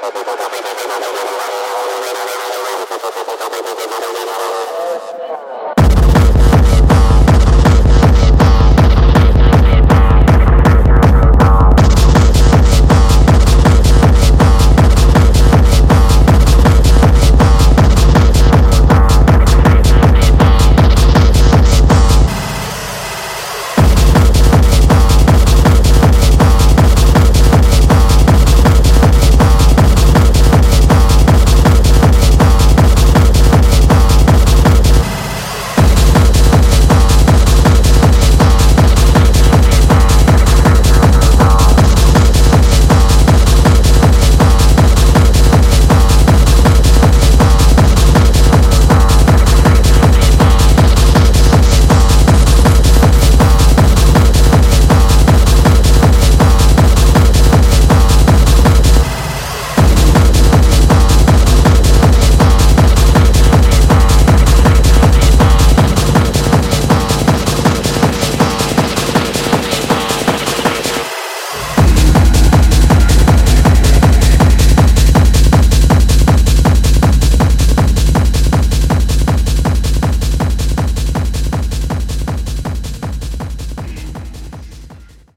No,